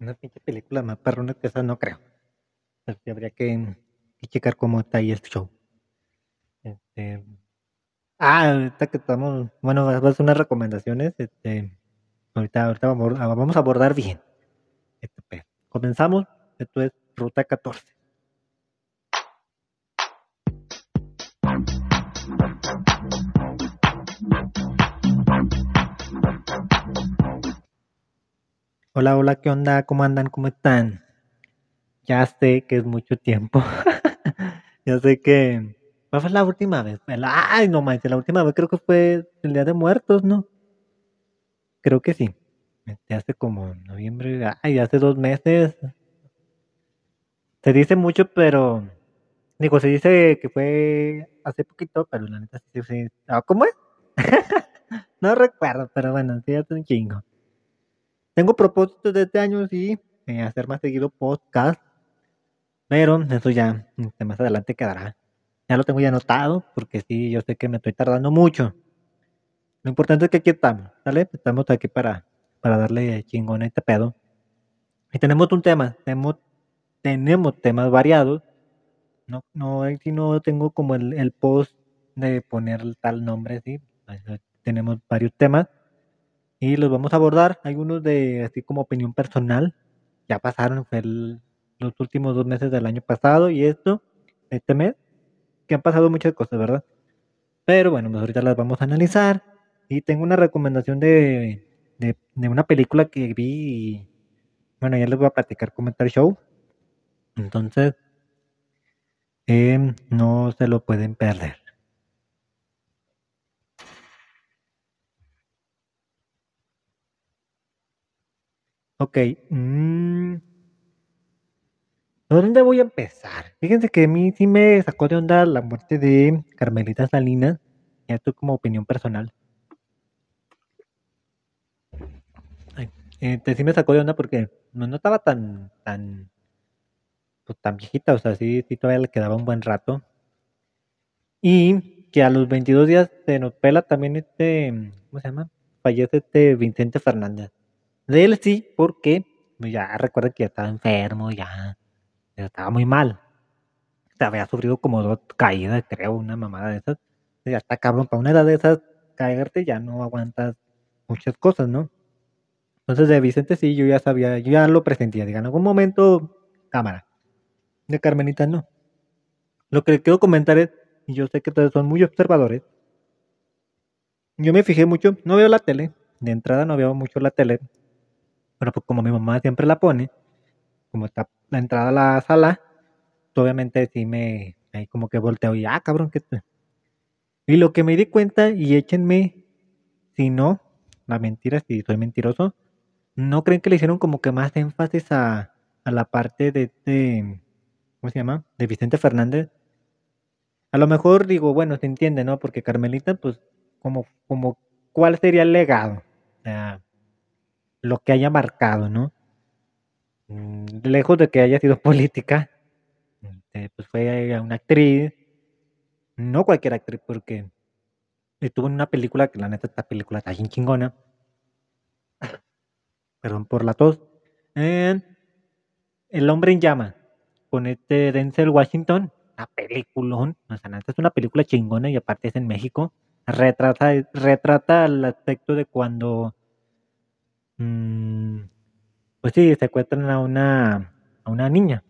Una pinche película más perrona que esa no creo. Pero sí habría que, checar cómo está ahí el show. Este, ah, ahorita que estamos, bueno, vas a hacer unas recomendaciones. Este, ahorita, ahorita vamos, vamos a abordar bien. Este. Comenzamos. Esto es Ruta 14. Hola, hola, ¿qué onda? ¿Cómo andan? ¿Cómo están? Ya sé que es mucho tiempo. ya sé que. ¿Cuál fue la última vez? La- Ay, no manches, la última vez creo que fue el Día de Muertos, ¿no? Creo que sí. Hace como noviembre, ay, hace dos meses. Se dice mucho, pero. Digo, se dice que fue hace poquito, pero la neta sí, sí. ah, ¿Cómo es? No recuerdo, pero bueno, sí, hace un chingo. Tengo propósitos de este año, sí, de hacer más seguido podcast, pero eso ya este, más adelante quedará. Ya lo tengo ya anotado, porque sí, yo sé que me estoy tardando mucho. Lo importante es que aquí estamos, ¿sale? Estamos aquí para, para darle chingón a este pedo. Y tenemos un tema, tenemos, tenemos temas variados. No, no, sí no tengo como el, el post de poner tal nombre, sí. Tenemos varios temas y los vamos a abordar. Hay unos de así como opinión personal. Ya pasaron, los últimos dos meses del año pasado y esto, este mes, que han pasado muchas cosas, ¿verdad? Pero bueno, pues ahorita las vamos a analizar. Y tengo una recomendación de, de, una película que vi y bueno, ya les voy a platicar el show. Entonces, em, no se lo pueden perder. Ok. mm, ¿Por dónde voy a empezar? Fíjense que a mí sí me sacó de onda la muerte de Carmelita Salinas. Ya esto como opinión personal. Ay, este, sí me sacó de onda porque no, no estaba tan, tan, pues, tan viejita. O sea, sí, sí todavía le quedaba un buen rato. Y que a los 22 días se nos pela también este, ¿cómo se llama? Fallece este Vicente Fernández. De él sí, porque pues, ya recuerda que ya estaba enfermo, ya, estaba muy mal. Se había sufrido como dos caídas, creo, una mamada de esas. Ya está cabrón, para una edad de esas, caerte ya no aguantas muchas cosas, ¿no? Entonces de Vicente sí, yo ya sabía, yo ya lo presentía, diga, en algún momento, cámara. De Carmelita no. Lo que quiero comentar es, y yo sé que ustedes son muy observadores, yo me fijé mucho, no veo la tele, de entrada no veo mucho la tele, pero pues como mi mamá siempre la pone, como está la entrada a la sala, pues, obviamente sí me, ahí como que volteo y, ah, cabrón, que Y lo que me di cuenta, y échenme, si no, la mentira, si soy mentiroso, ¿no creen que le hicieron como que más énfasis a, a la parte de este, ¿cómo se llama? De Vicente Fernández. A lo mejor digo, bueno, se entiende, ¿no? Porque Carmelita, pues, como, como, ¿cuál sería el legado? O sea, lo que haya marcado, ¿no? Mm, Lejos de que haya sido política, este, pues fue una actriz, no cualquier actriz, porque estuvo en una película, que la neta esta película está bien chingona, perdón por la tos, El hombre en llama, con este Denzel Washington, una peliculón, o sea, es una película chingona y aparte es en México, retrata, retrata el aspecto de cuando, pues sí, secuestran a una, a una niña,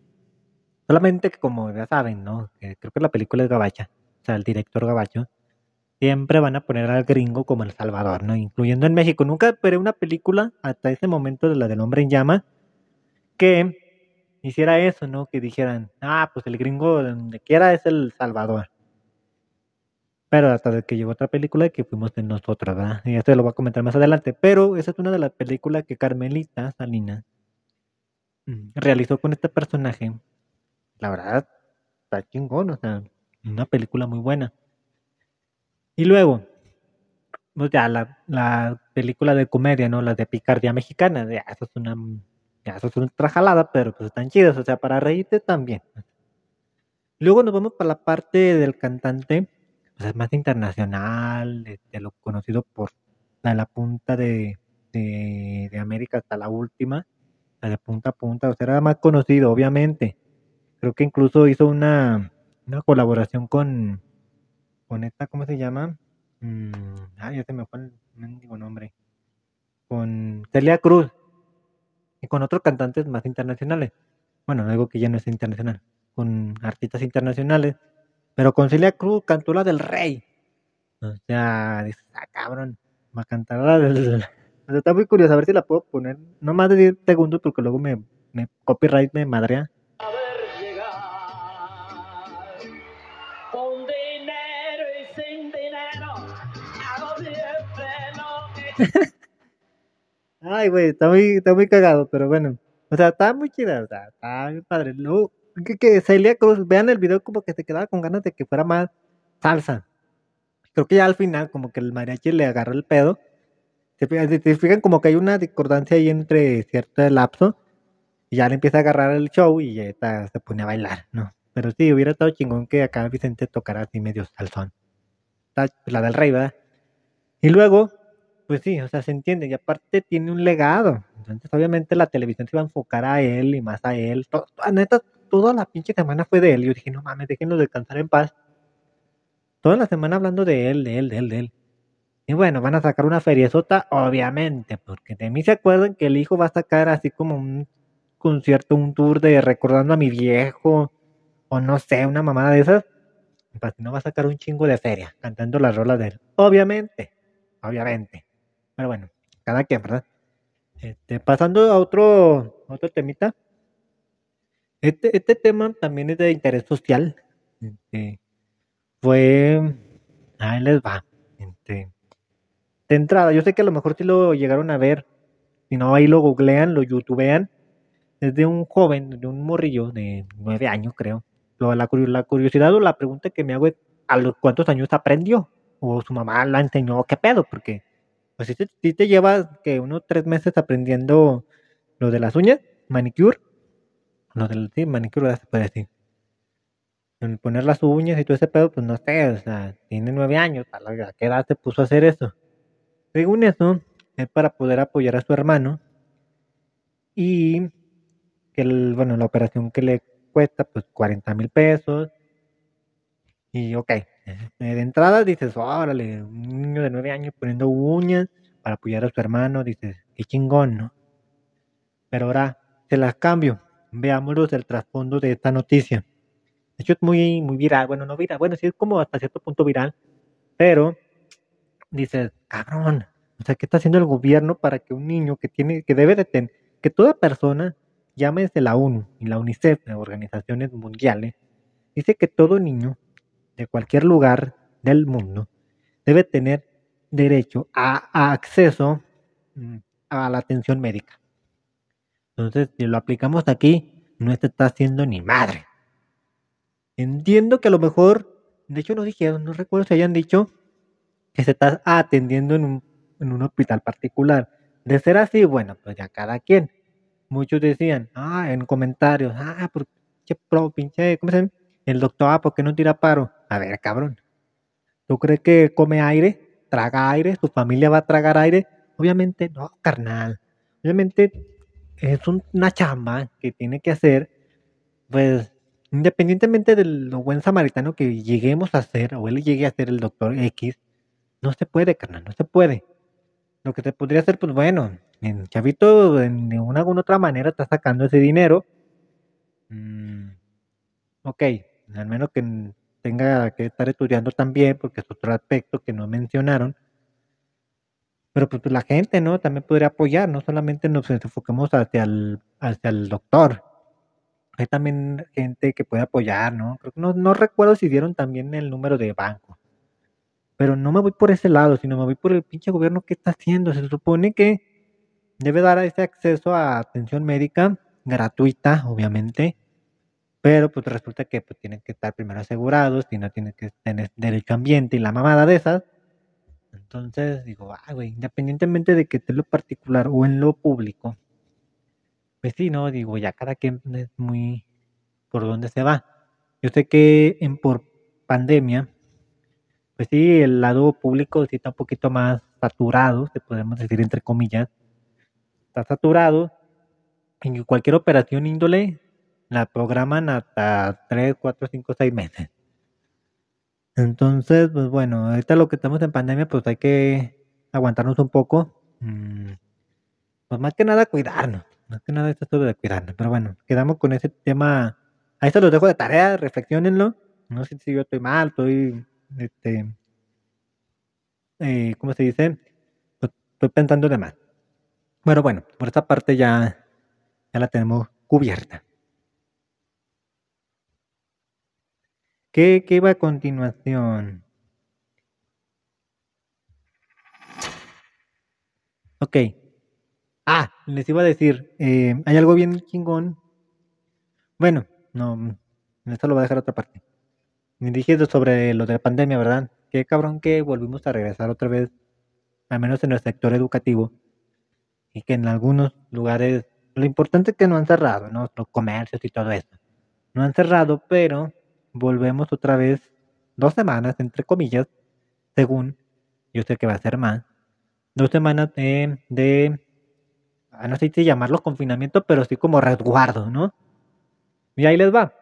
solamente que como ya saben, ¿no? Creo que la película es gabacha, o sea, el director gabacho, siempre van a poner al gringo como El Salvador, ¿no? Incluyendo en México. Nunca esperé una película hasta ese momento de la del hombre en llama que hiciera eso, ¿no? Que dijeran, ah, pues el gringo de donde quiera es El Salvador. Pero hasta de que llegó otra película que fuimos de nosotros, ¿verdad? Y esto lo voy a comentar más adelante. Pero esa es una de las películas que Carmelita Salinas realizó con este personaje. La verdad, está chingón, o sea, una película muy buena. Y luego, pues ya la, la película de comedia, ¿no? Las de picardía mexicana, ya, eso es una, ya, eso es una jalada, pero pues están chidas, o sea, para reírte también. Luego nos vamos para la parte del cantante, pues es más internacional, de, lo conocido por la, la punta de, de, América hasta la última. de punta a punta, o sea, era más conocido, obviamente. Creo que incluso hizo una, una colaboración con, con esta, ¿cómo se llama? Ah, ya se me fue el mendigo nombre. Con Celia Cruz y con otros cantantes más internacionales. Bueno, no digo que ya no es internacional, con artistas internacionales. Pero con Celia Cruz cantó la del Rey. O sea, dice, ah, cabrón, va a cantar la del. O sea, está muy curioso, a ver si la puedo poner. No más de 10 segundos porque luego me, me copyright me madrea. Ay, güey, está muy, está muy cagado, pero bueno. O sea, está muy chida, o sea, está muy padre. Luego, que, que Celia Cruz, vean el video como que se quedaba con ganas de que fuera más salsa. Creo que ya al final, como que el mariachi le agarró el pedo. Se, fijan como que hay una discordancia ahí entre cierto lapso. Y ya le empieza a agarrar el show y ya está, se pone a bailar, ¿no? Pero sí, hubiera estado chingón que acá Vicente tocara así medio salsón. la del rey, ¿verdad? Y luego, pues sí, o sea, se entiende, y aparte tiene un legado. Entonces, obviamente la televisión se iba a enfocar a él y más a él. Todo, neta, toda la pinche semana fue de él. Yo dije, no mames, déjenlo descansar en paz. Toda la semana hablando de él, de él, de él, de él. Y bueno, van a sacar una feriezota, obviamente, porque de mí se acuerdan que el hijo va a sacar así como un concierto, un tour de recordando a mi viejo, o no sé, una mamada de esas. Pues no va a sacar un chingo de feria cantando las rolas de él. Obviamente, obviamente. Pero bueno, cada quien, ¿verdad? Este, pasando a otro, otro temita. Este, este tema también es de interés social. Este, fue. Ahí les va. Este, de entrada, yo sé que a lo mejor si lo llegaron a ver. Si no, ahí lo googlean, lo youtubean. Es de un joven, de un morrillo de nueve años, creo. La, la curiosidad o la pregunta que me hago es: ¿a los cuántos años aprendió? O su mamá la enseñó, ¿qué pedo? Porque pues si te, si te llevas que unos tres meses aprendiendo lo de las uñas, manicure, lo del sí, manicure, se puede decir. Poner las uñas y todo ese pedo, pues no sé, o sea, tiene nueve años, ¿a qué edad se puso a hacer eso? Según eso, es para poder apoyar a su hermano y que, bueno, la operación que le cuesta, pues 40 mil pesos. Y ok, de entrada dices, órale, un niño de nueve años poniendo uñas para apoyar a su hermano, dices, qué chingón, ¿no? Pero ahora se las cambio. Veámoslos el trasfondo de esta noticia. De hecho, es muy, muy viral. Bueno, no viral. Bueno, sí es como hasta cierto punto viral. Pero dices, cabrón. O sea, ¿qué está haciendo el gobierno para que un niño que tiene, que debe de tener, que toda persona, llámese la ONU y la UNICEF, organizaciones mundiales, dice que todo niño de cualquier lugar del mundo debe tener derecho a, acceso mm, a la atención médica. Entonces, si lo aplicamos aquí, no se está haciendo ni madre. Entiendo que a lo mejor, de hecho no dijeron, no recuerdo si hayan dicho que se está atendiendo en un, en un hospital particular. De ser así, bueno, pues ya cada quien. Muchos decían, ah, en comentarios, ah, por pinche pro, pinche, ¿cómo se llama? El doctor, ah, ¿por qué no tira paro? A ver, cabrón. ¿Tú crees que come aire? ¿Traga aire? ¿Su familia va a tragar aire? Obviamente no, carnal. Obviamente es una chamba que tiene que hacer, pues, independientemente de lo buen samaritano que lleguemos a hacer, o él llegue a ser el doctor X, no se puede, carnal, no se puede. Lo que se podría hacer, pues bueno, en Chavito, de una u otra manera, está sacando ese dinero. Mm, ok, al menos que tenga que estar estudiando también, porque es otro aspecto que no mencionaron. Pero pues, la gente, ¿no? También podría apoyar, no solamente nos enfoquemos hacia el, hacia el doctor. Hay también gente que puede apoyar, ¿no? no, no recuerdo si dieron también el número de banco. Pero no me voy por ese lado, sino me voy por el pinche gobierno que está haciendo. Se supone que debe dar ese acceso a atención médica gratuita, obviamente, pero pues resulta que pues tienen que estar primero asegurados, y no tienen que tener derecho ambiente y la mamada de esas. Entonces digo, ah, güey, independientemente de que esté en lo particular o en lo público, pues sí, no, digo, ya cada quien es muy por dónde se va. Yo sé que en por pandemia, pues sí, el lado público sí está un poquito más saturado, se podemos decir entre comillas, está saturado, en cualquier operación índole la programan hasta 3, 4, 5, 6 meses. Entonces, pues bueno, ahorita lo que estamos en pandemia, pues hay que aguantarnos un poco. Mm, pues más que nada cuidarnos. Más que nada esto de cuidarnos. Pero bueno, quedamos con ese tema. Ahí se los dejo de tarea, reflexionenlo. No sé si yo estoy mal, estoy, este, eh, ¿cómo se dice? Pues, estoy pensando de mal. Pero bueno, por esta parte ya, ya la tenemos cubierta. ¿Qué, qué va a continuación? Ok. Ah, les iba a decir, eh, hay algo bien chingón. Bueno, no, esto lo voy a dejar a otra parte. Dije sobre lo de la pandemia, ¿verdad? Qué cabrón que volvimos a regresar otra vez, al menos en el sector educativo, y que en algunos lugares, lo importante es que no han cerrado, ¿no? Los comercios y todo eso. No han cerrado, pero volvemos otra vez dos semanas, entre comillas, según yo sé que va a ser más, dos semanas de, de ah, no sé si llamarlo confinamiento, pero sí como resguardo, ¿no? Y ahí les va.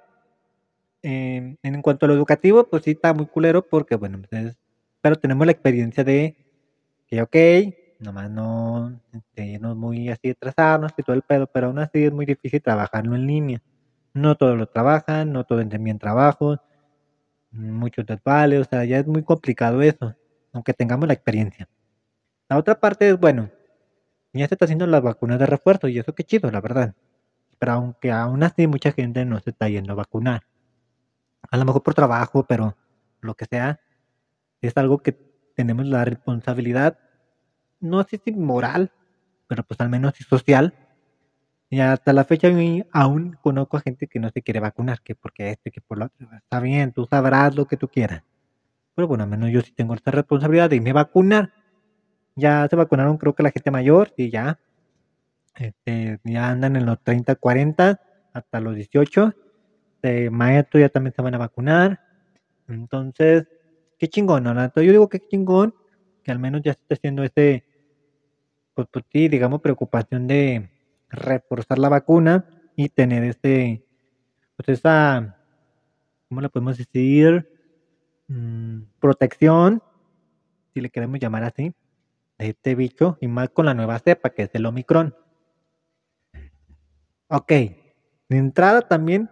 Em, en cuanto a lo educativo, pues sí está muy culero porque, bueno, pues pero tenemos la experiencia de que, ok, nomás no, este, no muy así atrasarnos y todo el pedo, pero aún así es muy difícil trabajarlo en línea. No todos lo trabajan, no todos bien trabajo, muchos desvales, o sea, ya es muy complicado eso, aunque tengamos la experiencia. La otra parte es, bueno, ya se está haciendo las vacunas de refuerzo y eso qué chido, la verdad. Pero aunque aún así mucha gente no se está yendo a vacunar. A lo mejor por trabajo, pero lo que sea, es algo que tenemos la responsabilidad, no sé si moral, pero pues al menos social, y hasta la fecha aún conozco a gente que no se quiere vacunar, que porque este, que por lo otro. Está bien, tú sabrás lo que tú quieras. Pero bueno, al menos yo sí tengo esta responsabilidad de irme a vacunar. Ya se vacunaron creo que la gente mayor y ya. Este, ya andan en los 30, 40, hasta los 18. De maestro ya también se van a vacunar. Entonces, qué chingón, ¿no? Yo digo que chingón que al menos ya se está haciendo este, pues, pues sí, digamos, preocupación de reforzar la vacuna y tener este, pues esa, ¿cómo le podemos decir? Mm, protección, si le queremos llamar así, de este bicho y más con la nueva cepa que es el Omicron. Ok, de entrada también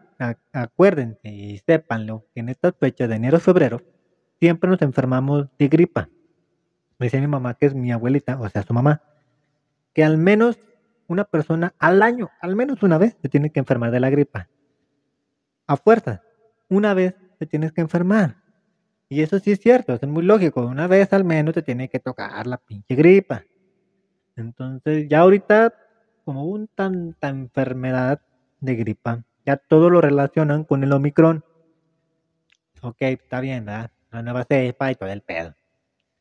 acuérdense y sépanlo que en estas fechas de enero febrero siempre nos enfermamos de gripa. Me decía mi mamá, que es mi abuelita, o sea, su mamá, que al menos una persona al año, al menos una vez, se tiene que enfermar de la gripa. A fuerza, una vez te tienes que enfermar. Y eso sí es cierto, es muy lógico. Una vez al menos te tiene que tocar la pinche gripa. Entonces, ya ahorita, como un tanta enfermedad de gripa, ya todo lo relacionan con el Omicron. Ok, está bien, ¿verdad? La nueva cepa y todo el pedo.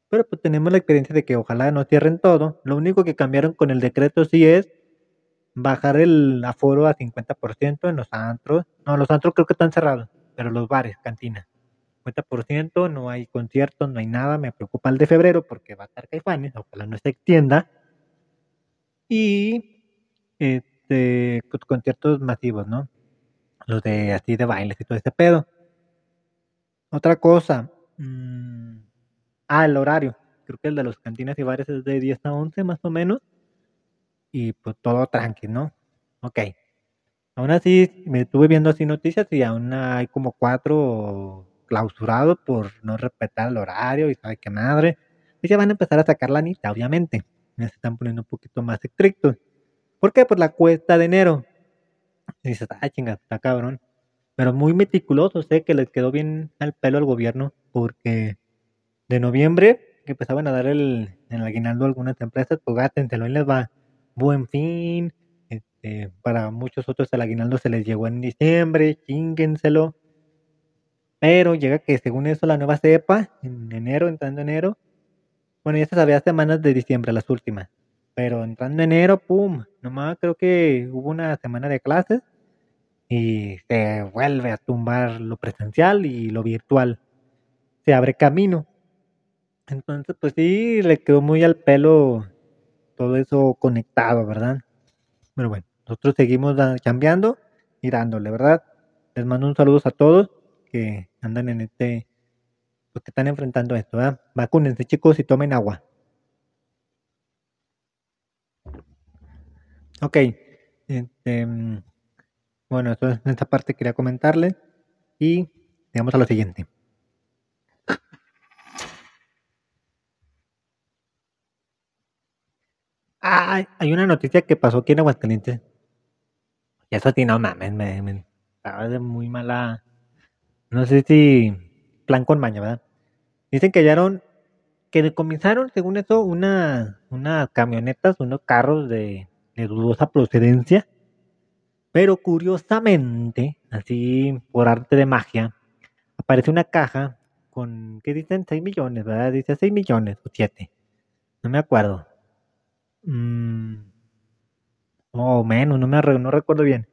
Pero pues tenemos la experiencia de que ojalá no cierren todo. Lo único que cambiaron con el decreto sí es bajar el aforo a 50% en los antros. No, los antros creo que están cerrados, pero los bares, cantinas. 50%, no hay conciertos, no hay nada. Me preocupa el de febrero porque va a estar Caifanes, ojalá no se extienda. Y este, pues, conciertos masivos, ¿no? Los de así de bailes y todo este pedo. Otra cosa. Mmm, ah, el horario. Creo que el de los cantinas y bares es de 10 a 11 más o menos y pues todo tranqui, ¿no? Ok. Aún así, me estuve viendo así noticias y aún hay como cuatro clausurados por no respetar el horario y sabe qué madre. Y ya van a empezar a sacar la nita, obviamente. Ya se están poniendo un poquito más estrictos. ¿Por qué? Pues la cuesta de enero. Y dices, ah, chinga, está cabrón. Pero muy meticuloso, sé que les quedó bien al pelo al gobierno porque de noviembre que empezaban a dar el, el aguinaldo a algunas empresas, pues gátenselo y les va Buen Fin, este, para muchos otros el aguinaldo se les llegó en diciembre, chinguenselo. Pero llega que según eso la nueva cepa, en enero, entrando enero, bueno, ya se sabía semanas de diciembre, las últimas. Pero entrando enero, pum, nomás creo que hubo una semana de clases y se vuelve a tumbar lo presencial y lo virtual. Se abre camino. Entonces, pues sí, le quedó muy al pelo todo eso conectado, ¿verdad? Pero bueno, nosotros seguimos cambiando y ¿verdad? Les mando un saludo a todos que andan en este, pues que están enfrentando esto, ¿verdad? Vacúnense chicos y tomen agua. Ok, este, mm, bueno, entonces en esta parte quería comentarles y digamos a lo siguiente. Ah, hay una noticia que pasó aquí en Aguascalientes. Y eso sí, no mames, me, estaba de muy mala. No sé si plan con maña, ¿verdad? Dicen que hallaron, que decomisaron, según eso, una, unas camionetas, unos carros de, de dudosa procedencia. Pero curiosamente, así por arte de magia, aparece una caja con, ¿qué dicen? 6 millones, ¿verdad? Dice 6 millones o 7. No me acuerdo. Mm, o menos, no me no recuerdo bien.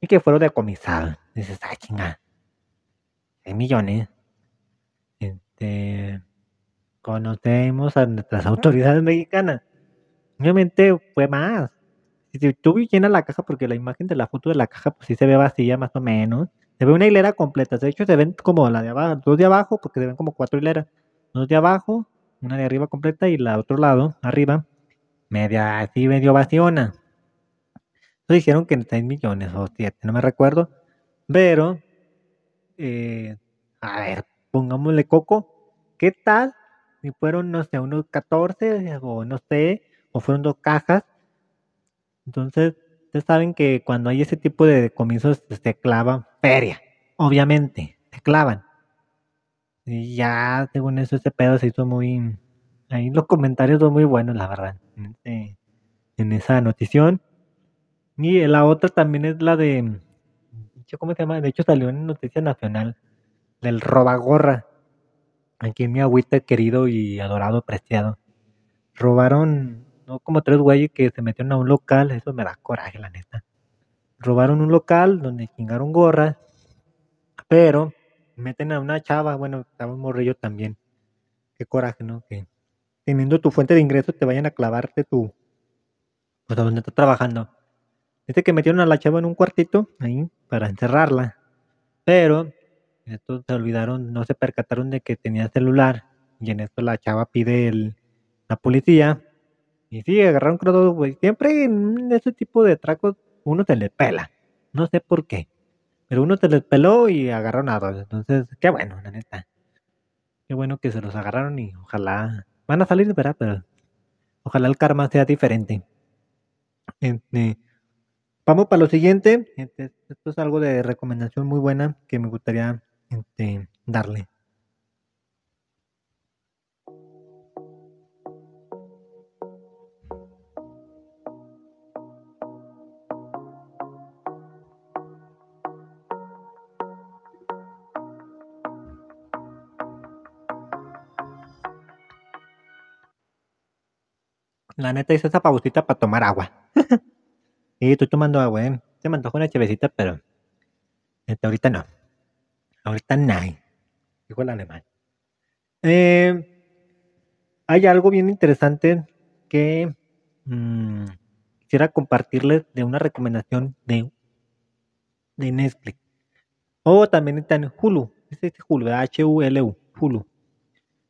Y que fueron decomisados. Dices, ah, chinga. 6 millones. Este, conocemos a nuestras autoridades mexicanas. Obviamente fue más. Si tú llena la caja, porque la imagen de la foto de la caja, pues sí se ve vacía más o menos. Se ve una hilera completa. De hecho, se ven como la de abajo, dos de abajo, porque se ven como cuatro hileras. Dos de abajo, una de arriba completa y la otro lado, arriba, media así medio vaciona. Entonces dijeron que 6 millones o 7, no me recuerdo. Pero, eh, a ver, pongámosle coco. ¿Qué tal? Si fueron, no sé, unos 14 o no sé, o fueron dos cajas. Entonces, ustedes saben que cuando hay ese tipo de comienzos se clavan feria, obviamente, se clavan. Y ya, según eso, ese pedo se hizo muy, Ahí los comentarios son muy buenos, la verdad, en, esa notición. Y la otra también es la de, ¿cómo se llama? De hecho salió en Noticia Nacional, del robagorra. Aquí mi agüita querido y adorado, apreciado. Robaron, no como tres güeyes que se metieron a un local, eso me da coraje, la neta. Robaron un local donde chingaron gorras, pero meten a una chava, bueno, estaba un morrillo también. Qué coraje, ¿no? Que teniendo tu fuente de ingresos te vayan a clavarte tu, pues donde estás trabajando. Dice que metieron a la chava en un cuartito ahí para encerrarla, pero estos se olvidaron, no se percataron de que tenía celular y en esto la chava pide el, la policía y sí, agarraron creo güey. Siempre en ese tipo de tracos uno se le pela, no sé por qué, pero uno se les peló y agarraron a dos, entonces qué bueno, la neta. Qué bueno que se los agarraron y ojalá Van a salir, ¿verdad? Pero ojalá el karma sea diferente. Este, vamos para lo siguiente. Este, esto es algo de recomendación muy buena que me gustaría este, darle. La neta hice esa pausita para tomar agua. sí, estoy tomando agua, ¿eh? Se me antojó una chevecita, pero este, ahorita no. Ahorita no. Dijo el alemán. Eh, hay algo bien interesante que mm, quisiera compartirles de una recomendación de, de Netflix. O también está en Hulu. Es Hulu, H-U-L-U, Hulu.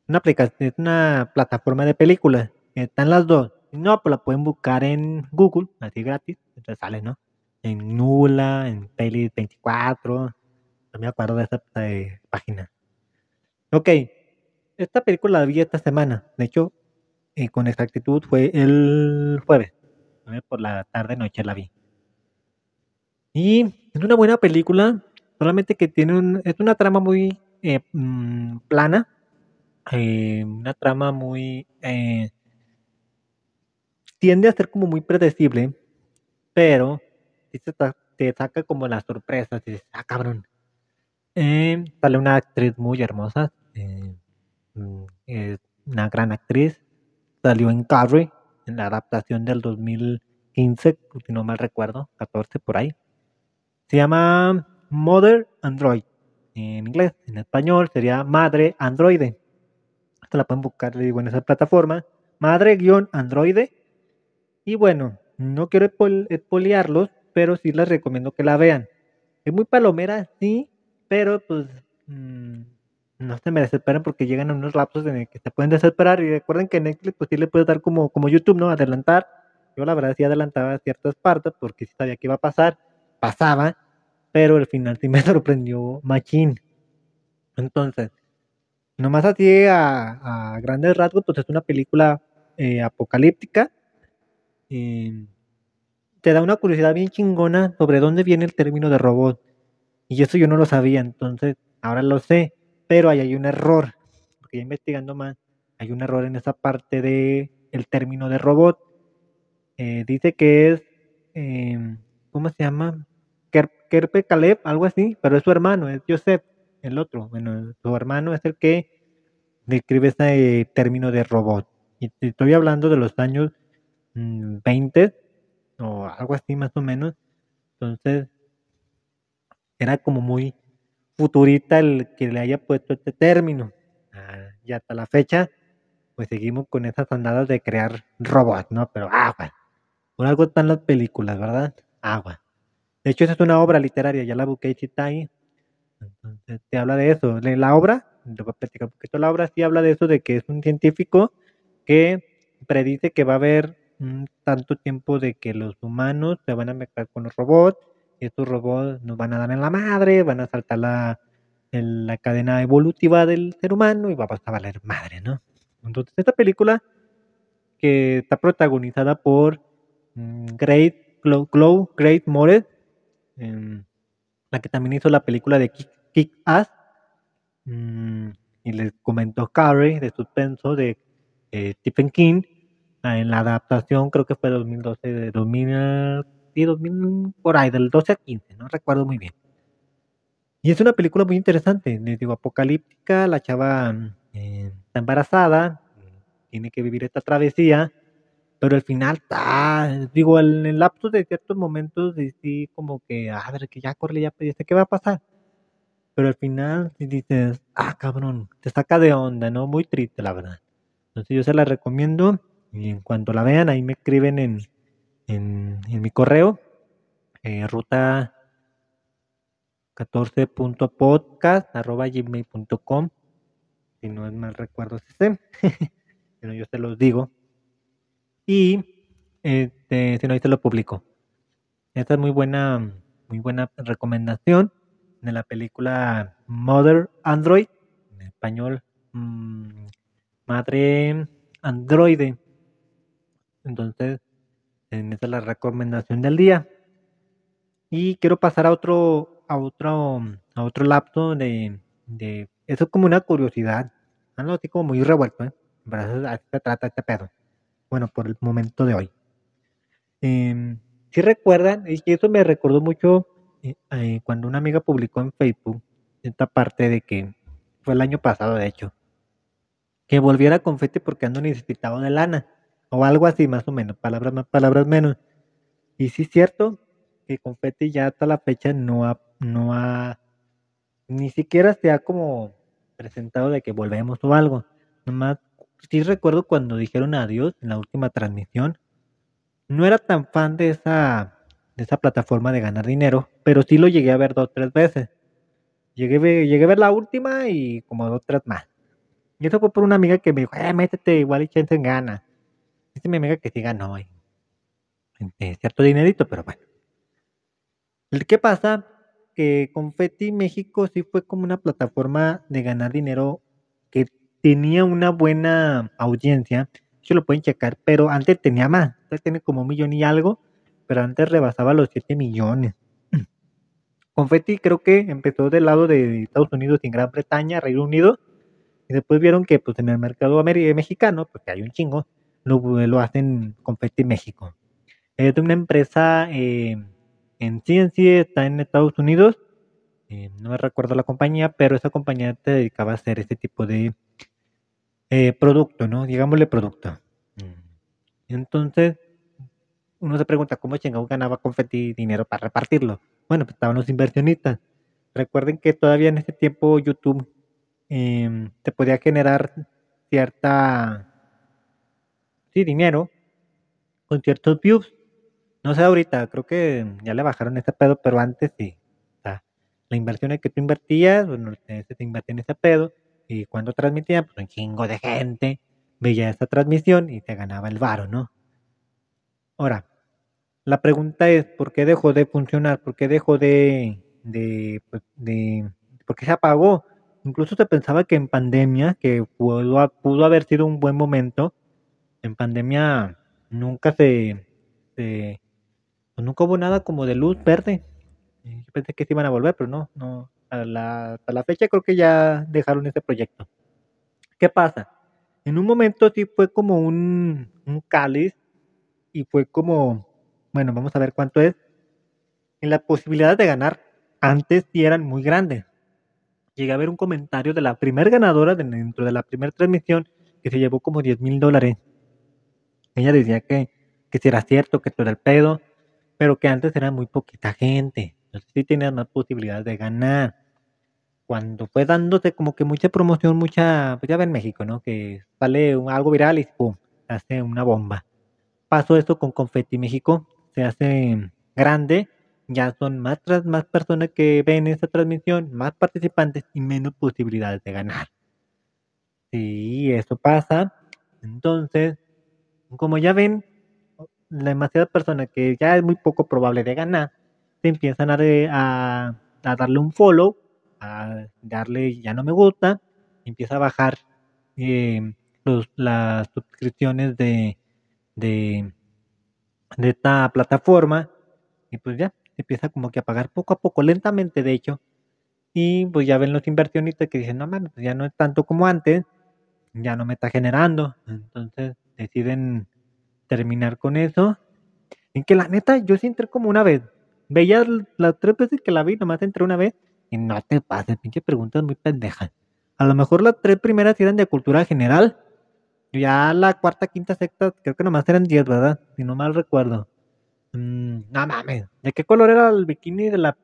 Una aplicación, es una plataforma de películas. Están las dos. No, pues la pueden buscar en Google, así gratis. Entonces sale, ¿no? En Nula, en Peli 24. No me acuerdo de esa página. Ok. Esta película la vi esta semana. De hecho, eh, con exactitud fue el jueves. Por la tarde noche la vi. Y es una buena película. Solamente que tiene un, es una trama muy eh, mm, plana. Eh, una trama muy tiende a ser como muy predecible, pero te, saca como la sorpresa, dices, ah, cabrón. Eh, sale una actriz muy hermosa, eh, mm, una gran actriz, salió en Carrie, en la adaptación del 2015, si no mal recuerdo, 14 por ahí. Se llama Mother Android, en inglés, en español sería Madre Androide. Esta la pueden buscar, digo, en esa plataforma. Madre-Androide y bueno, no quiero espolearlos, pero sí les recomiendo que la vean. Es muy palomera, sí, pero pues mm, no se me desesperen porque llegan a unos lapsos en el que se pueden desesperar y recuerden que Netflix pues sí le puedes dar como, como YouTube, ¿no? Adelantar. Yo la verdad sí adelantaba ciertas partes porque sí sabía que iba a pasar, pasaba, pero al final sí me sorprendió Machine. Entonces, nomás así a, a grandes rasgos, pues es una película eh, apocalíptica. Eh, te da una curiosidad bien chingona sobre dónde viene el término de robot. Y eso yo no lo sabía, entonces ahora lo sé, pero ahí hay un error, porque ya investigando más, hay un error en esa parte de término de robot. Eh, dice que es, em, ¿cómo se llama? Kerpe Caleb, algo así, pero es su hermano, es Joseph, el otro. Bueno, su hermano es el que describe ese término de robot. Y estoy hablando de los años 20 mm, o algo así más o menos. Entonces, era como muy futurista el que le haya puesto este término. Ah, y hasta la fecha, pues seguimos con esas andadas de crear robots, ¿no? Pero agua. Por algo están las películas, ¿verdad? Agua. De hecho, esa es una obra literaria, ya la busqué y está ahí. Entonces, te habla de eso. La obra, te voy a platicar un poquito, la obra sí habla de eso, de que es un científico que predice que va a haber tanto tiempo de que los humanos se van a mezclar con los robots y estos robots nos van a dar en la madre, van a saltar la, la cadena evolutiva del ser humano y va a valer madre, ¿no? Entonces esta película que está protagonizada por mm, Great Glow, Great Moretz, em, la que también hizo la película de Kick, Ass, mm, y les comentó Carrie de suspenso de eh, Stephen King en la adaptación, creo que fue 2012, de 2000, sí, 2000, por ahí, del 12 a 15, no recuerdo muy bien. Y es una película muy interesante, les digo, apocalíptica, la chava eh, está embarazada, tiene que vivir esta travesía, pero al final está, digo, en el lapso de ciertos momentos, sí, como que, a ver, que ya corre, ya pediste, ¿qué va a pasar? Pero al final, si dices, ah, cabrón, te saca de onda, ¿no? Muy triste, la verdad. Entonces yo se la recomiendo y en cuanto la vean ahí me escriben en, en, mi correo, eh, ruta 14.podcast.gmail.com si no es mal recuerdo ese, pero yo se los digo. Y este, si no, ahí se lo publico. Esta es muy buena, muy buena recomendación de la película Mother Android, en español mmm, Madre Androide. Entonces, esa es la recomendación del día. Y quiero pasar a otro, a otro, a otro lapso de, de eso es como una curiosidad. Algo así como muy revuelto, ¿eh? Así se trata este pedo. Bueno, por el momento de hoy. Eh, si recuerdan, y eso me recordó mucho eh, eh, cuando una amiga publicó en Facebook esta parte de que fue el año pasado, de hecho, que volviera con Confetti porque ando necesitado de lana, o algo así más o menos, palabras más, palabras menos. Y sí es cierto que Confetti ya hasta la fecha no ha, no ha, ni siquiera se ha como presentado de que volvemos o algo. Nomás, sí recuerdo cuando dijeron adiós en la última transmisión, no era tan fan de esa, de esa plataforma de ganar dinero, pero sí lo llegué a ver dos o tres veces. Llegué, llegué a ver la última y como dos o tres más. Y eso fue por una amiga que me dijo, eh, métete, igual y chance en gana. Dice mi amiga que sí ganó en, cierto dinerito, pero bueno. ¿Qué pasa? Que Confetti México sí fue como una plataforma de ganar dinero que tenía una buena audiencia. Eso lo pueden checar, pero antes tenía más. Antes tenía como un millón y algo, pero antes rebasaba los 7 millones. Confetti creo que empezó del lado de Estados Unidos y Gran Bretaña, Reino Unido, y después vieron que pues en el mercado mexicano, porque hay un chingo, lo, hacen Confetti México. Es de una empresa eh, en ciencia, está en Estados Unidos, eh, no me recuerdo la compañía, pero esa compañía te dedicaba a hacer ese tipo de eh, producto, ¿no? Digámosle producto. Mm. Entonces, uno se pregunta cómo chingado ganaba Confetti dinero para repartirlo. Bueno, pues estaban los inversionistas. Recuerden que todavía en ese tiempo YouTube Em, te podía generar cierta, sí, dinero con ciertos views. No sé ahorita, creo que ya le bajaron ese pedo, pero antes sí. O sea, la inversión que tú invertías, bueno, se invertía en ese pedo, y cuando transmitía, pues un chingo de gente veía esa transmisión y te ganaba el varo, ¿no? Ahora, la pregunta es, ¿por qué dejó de funcionar? ¿Por qué dejó de, de, pues, por qué se apagó? Incluso se pensaba que en pandemia, que pudo haber sido un buen momento, en pandemia nunca se, pues nunca hubo nada como de luz verde. Yo pensé que se iban a volver, pero no, no. A la, fecha creo que ya dejaron ese proyecto. ¿Qué pasa? En un momento sí fue como un, un cáliz y fue como, bueno, vamos a ver cuánto es. En la posibilidad de ganar, antes sí eran muy grandes. Llegué a ver un comentario de la primer ganadora dentro de la primera transmisión que se llevó como 10 mil dólares. Ella decía que, que si era cierto, que todo era el pedo, pero que antes era muy poquita gente. Entonces sí tenías más posibilidades de ganar. Cuando fue dándose como que mucha promoción, mucha, pues ya ven México, ¿no? Que sale algo viral y pum, hace una bomba. Pasó esto con Confetti México, se hace grande, ya son más, más personas que ven esta transmisión, más participantes y menos posibilidades de ganar. Sí, eso pasa. Entonces, como ya ven, demasiadas personas que ya es muy poco probable de ganar, se empiezan a, darle un follow, a darle ya no me gusta, empieza a bajar eh, las suscripciones de, de, de esta plataforma y pues ya empieza como que a pagar poco a poco, lentamente de hecho, y pues ya ven los inversionistas que dicen, no mames, pues ya no es tanto como antes, ya no me está generando, entonces deciden terminar con eso. En que la neta, yo sí entré como una vez. Veía las tres veces que la vi, nomás entré una vez. Y no te pases, pinche preguntas muy pendejas. A lo mejor las tres primeras eran de cultura general. Ya la cuarta, quinta, sexta, creo que nomás eran diez, ¿verdad? Si no mal recuerdo. Mm, no mames. ¿De qué color era el bikini de la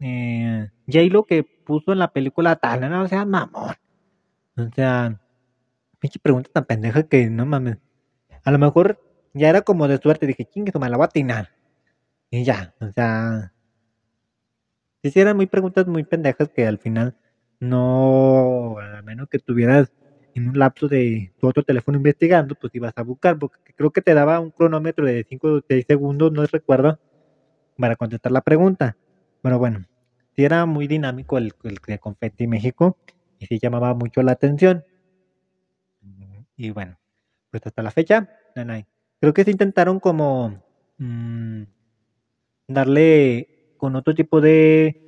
eh, J-Lo que puso en la película tal? No, o sea, mamón. O sea, pinche pregunta tan pendeja que no mames. A lo mejor ya era como de suerte, dije, chingue, me la voy a atinar. Y ya, o sea, si eran muy preguntas muy pendejas que al final no, a menos que tuvieras en un lapso de tu otro teléfono investigando, pues ibas a buscar, porque creo que te daba un cronómetro de 5 o 6 segundos, no recuerdo, para contestar la pregunta. Pero bueno, sí era muy dinámico el, el de Confetti México y sí llamaba mucho la atención. Y bueno, pues hasta la fecha, creo que se intentaron como mm, darle con otro tipo de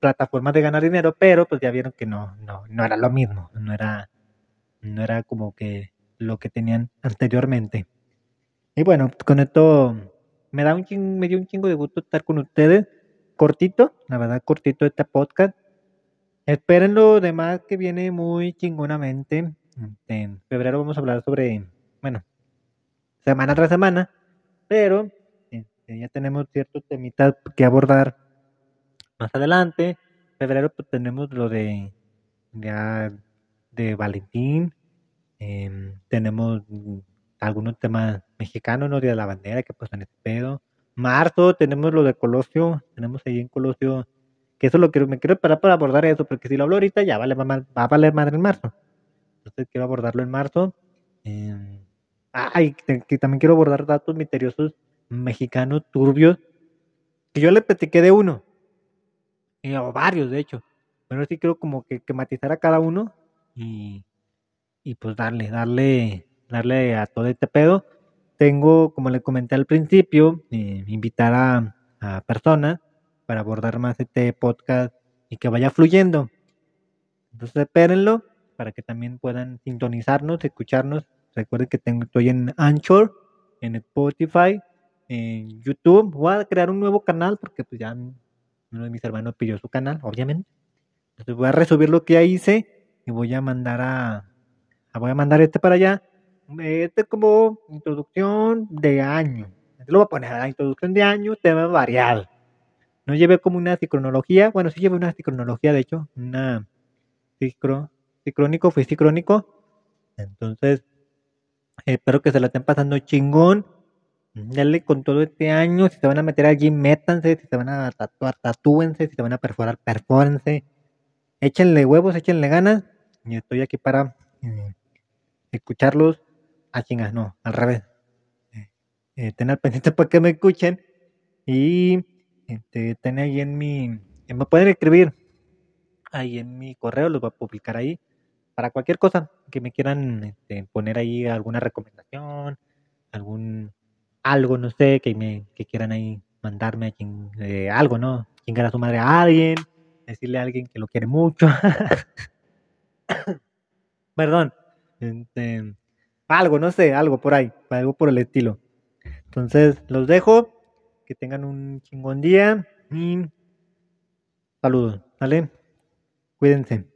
plataformas de ganar dinero, pero pues ya vieron que no, no, no era lo mismo, no era, no era como que lo que tenían anteriormente. Y bueno, con esto me da un chingo, me dio un chingo de gusto estar con ustedes. Cortito, la verdad, cortito este podcast. Esperen lo demás que viene muy chingonamente. En febrero vamos a hablar sobre, bueno, semana tras semana, pero este, ya tenemos ciertos temitas que abordar más adelante. febrero pues tenemos lo de ya de Valentín, em, tenemos algunos temas mexicanos, ¿no? Día de la bandera, que pues en este pedo. Marzo tenemos lo de Colosio, tenemos ahí en Colosio, que eso lo quiero, me quiero esperar para abordar eso, porque si lo hablo ahorita ya vale, va, a valer madre en marzo. Entonces quiero abordarlo en marzo. Eh, ay, que también quiero abordar datos misteriosos mexicanos turbios, que yo le platiqué de uno, o varios de hecho, pero sí quiero como que, matizar a cada uno y, y pues darle, darle, darle a todo este pedo. Tengo, como le comenté al principio, eh, invitar a, a personas para abordar más este podcast y que vaya fluyendo. Entonces espérenlo para que también puedan sintonizarnos, escucharnos. Recuerden que tengo, estoy en Anchor, en Spotify, en YouTube. Voy a crear un nuevo canal porque pues ya uno de mis hermanos pidió su canal, obviamente. Entonces voy a resubir lo que ya hice y voy a mandar a, voy a mandar este para allá. Este como introducción de año. Este lo voy a poner a la introducción de año, tema variado. No llevé como una cronología, bueno, sí llevé una cronología, de hecho, una cicro, crónico, fui crónico. Entonces, espero que se la estén pasando chingón. Dale con todo este año. Si se van a meter allí, métanse. Si se van a tatuar, tatúense. Si se van a perforar, perfórense. Échenle huevos, échenle ganas. Y estoy aquí para eh, escucharlos. A chingas, no, al revés. Eh, eh, tener pendiente para que me escuchen. Y este, ten ahí en mi. Me pueden escribir ahí en mi correo, los voy a publicar ahí. Para cualquier cosa que me quieran este, poner ahí alguna recomendación, algún algo, no sé, que me que quieran ahí mandarme eh, algo, ¿no? Chingar a su madre a alguien, decirle a alguien que lo quiere mucho. Perdón. Este, algo, no sé, algo por ahí, algo por el estilo. Entonces, los dejo. Que tengan un chingón día y saludos, ¿vale? Cuídense.